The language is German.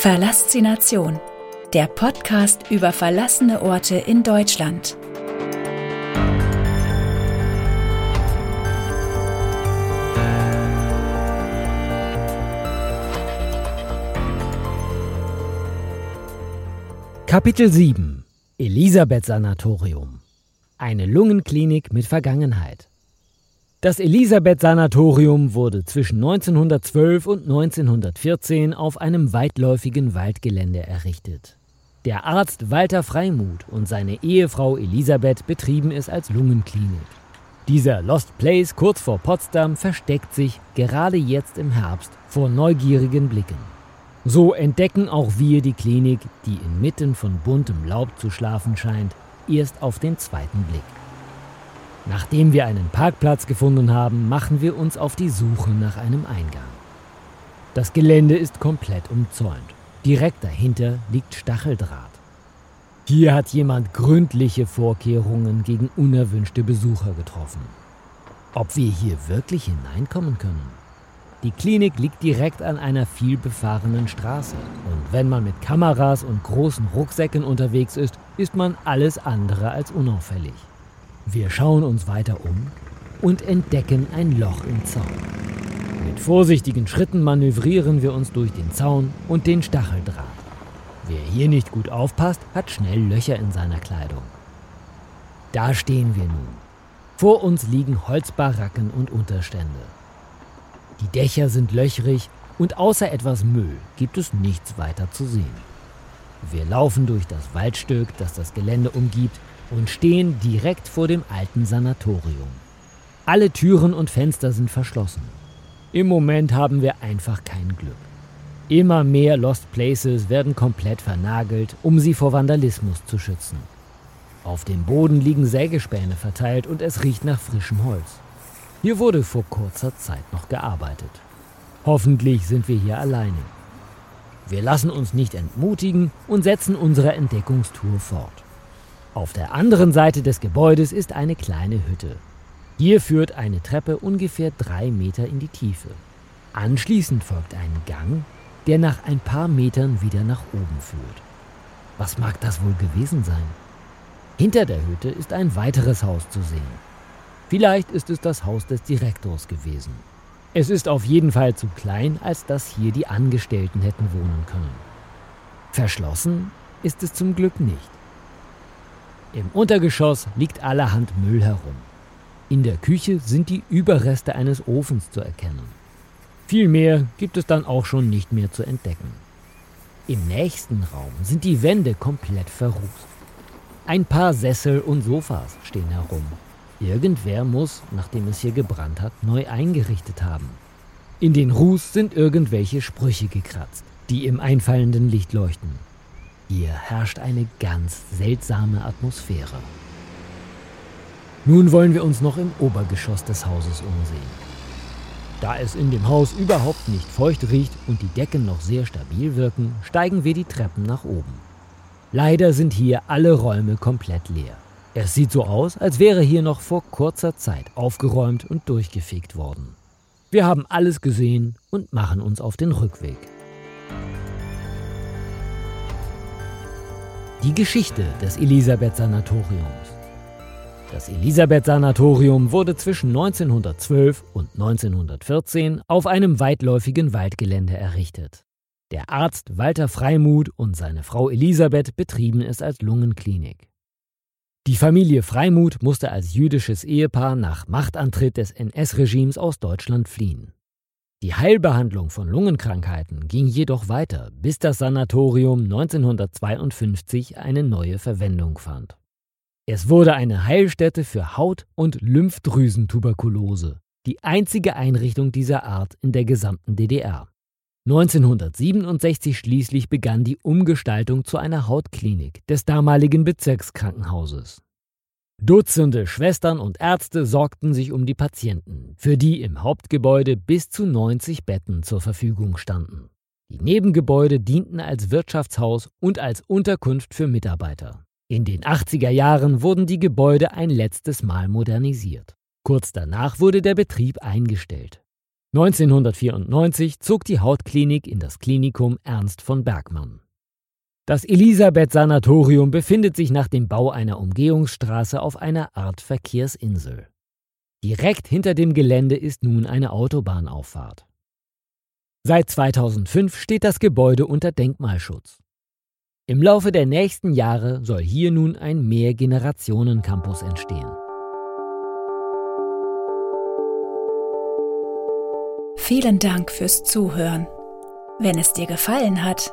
Verlassination, der Podcast über verlassene Orte in Deutschland. Kapitel 7 Elisabeth Sanatorium. Eine Lungenklinik mit Vergangenheit das Elisabeth-Sanatorium wurde zwischen 1912 und 1914 auf einem weitläufigen Waldgelände errichtet. Der Arzt Walter Freimuth und seine Ehefrau Elisabeth betrieben es als Lungenklinik. Dieser Lost Place kurz vor Potsdam versteckt sich gerade jetzt im Herbst vor neugierigen Blicken. So entdecken auch wir die Klinik, die inmitten von buntem Laub zu schlafen scheint, erst auf den zweiten Blick. Nachdem wir einen Parkplatz gefunden haben, machen wir uns auf die Suche nach einem Eingang. Das Gelände ist komplett umzäunt. Direkt dahinter liegt Stacheldraht. Hier hat jemand gründliche Vorkehrungen gegen unerwünschte Besucher getroffen. Ob wir hier wirklich hineinkommen können? Die Klinik liegt direkt an einer vielbefahrenen Straße. Und wenn man mit Kameras und großen Rucksäcken unterwegs ist, ist man alles andere als unauffällig. Wir schauen uns weiter um und entdecken ein Loch im Zaun. Mit vorsichtigen Schritten manövrieren wir uns durch den Zaun und den Stacheldraht. Wer hier nicht gut aufpasst, hat schnell Löcher in seiner Kleidung. Da stehen wir nun. Vor uns liegen Holzbaracken und Unterstände. Die Dächer sind löchrig und außer etwas Müll gibt es nichts weiter zu sehen. Wir laufen durch das Waldstück, das das Gelände umgibt, und stehen direkt vor dem alten Sanatorium. Alle Türen und Fenster sind verschlossen. Im Moment haben wir einfach kein Glück. Immer mehr Lost Places werden komplett vernagelt, um sie vor Vandalismus zu schützen. Auf dem Boden liegen Sägespäne verteilt und es riecht nach frischem Holz. Hier wurde vor kurzer Zeit noch gearbeitet. Hoffentlich sind wir hier alleine. Wir lassen uns nicht entmutigen und setzen unsere Entdeckungstour fort. Auf der anderen Seite des Gebäudes ist eine kleine Hütte. Hier führt eine Treppe ungefähr drei Meter in die Tiefe. Anschließend folgt ein Gang, der nach ein paar Metern wieder nach oben führt. Was mag das wohl gewesen sein? Hinter der Hütte ist ein weiteres Haus zu sehen. Vielleicht ist es das Haus des Direktors gewesen. Es ist auf jeden Fall zu klein, als dass hier die Angestellten hätten wohnen können. Verschlossen ist es zum Glück nicht. Im Untergeschoss liegt allerhand Müll herum. In der Küche sind die Überreste eines Ofens zu erkennen. Viel mehr gibt es dann auch schon nicht mehr zu entdecken. Im nächsten Raum sind die Wände komplett verrußt. Ein paar Sessel und Sofas stehen herum. Irgendwer muss, nachdem es hier gebrannt hat, neu eingerichtet haben. In den Ruß sind irgendwelche Sprüche gekratzt, die im einfallenden Licht leuchten. Hier herrscht eine ganz seltsame Atmosphäre. Nun wollen wir uns noch im Obergeschoss des Hauses umsehen. Da es in dem Haus überhaupt nicht feucht riecht und die Decken noch sehr stabil wirken, steigen wir die Treppen nach oben. Leider sind hier alle Räume komplett leer. Es sieht so aus, als wäre hier noch vor kurzer Zeit aufgeräumt und durchgefegt worden. Wir haben alles gesehen und machen uns auf den Rückweg. Die Geschichte des Elisabeth-Sanatoriums. Das Elisabeth-Sanatorium wurde zwischen 1912 und 1914 auf einem weitläufigen Waldgelände errichtet. Der Arzt Walter Freimuth und seine Frau Elisabeth betrieben es als Lungenklinik. Die Familie Freimuth musste als jüdisches Ehepaar nach Machtantritt des NS-Regimes aus Deutschland fliehen. Die Heilbehandlung von Lungenkrankheiten ging jedoch weiter, bis das Sanatorium 1952 eine neue Verwendung fand. Es wurde eine Heilstätte für Haut- und Lymphdrüsentuberkulose, die einzige Einrichtung dieser Art in der gesamten DDR. 1967 schließlich begann die Umgestaltung zu einer Hautklinik des damaligen Bezirkskrankenhauses. Dutzende Schwestern und Ärzte sorgten sich um die Patienten, für die im Hauptgebäude bis zu 90 Betten zur Verfügung standen. Die Nebengebäude dienten als Wirtschaftshaus und als Unterkunft für Mitarbeiter. In den 80er Jahren wurden die Gebäude ein letztes Mal modernisiert. Kurz danach wurde der Betrieb eingestellt. 1994 zog die Hautklinik in das Klinikum Ernst von Bergmann. Das Elisabeth-Sanatorium befindet sich nach dem Bau einer Umgehungsstraße auf einer Art Verkehrsinsel. Direkt hinter dem Gelände ist nun eine Autobahnauffahrt. Seit 2005 steht das Gebäude unter Denkmalschutz. Im Laufe der nächsten Jahre soll hier nun ein Mehrgenerationen-Campus entstehen. Vielen Dank fürs Zuhören. Wenn es dir gefallen hat,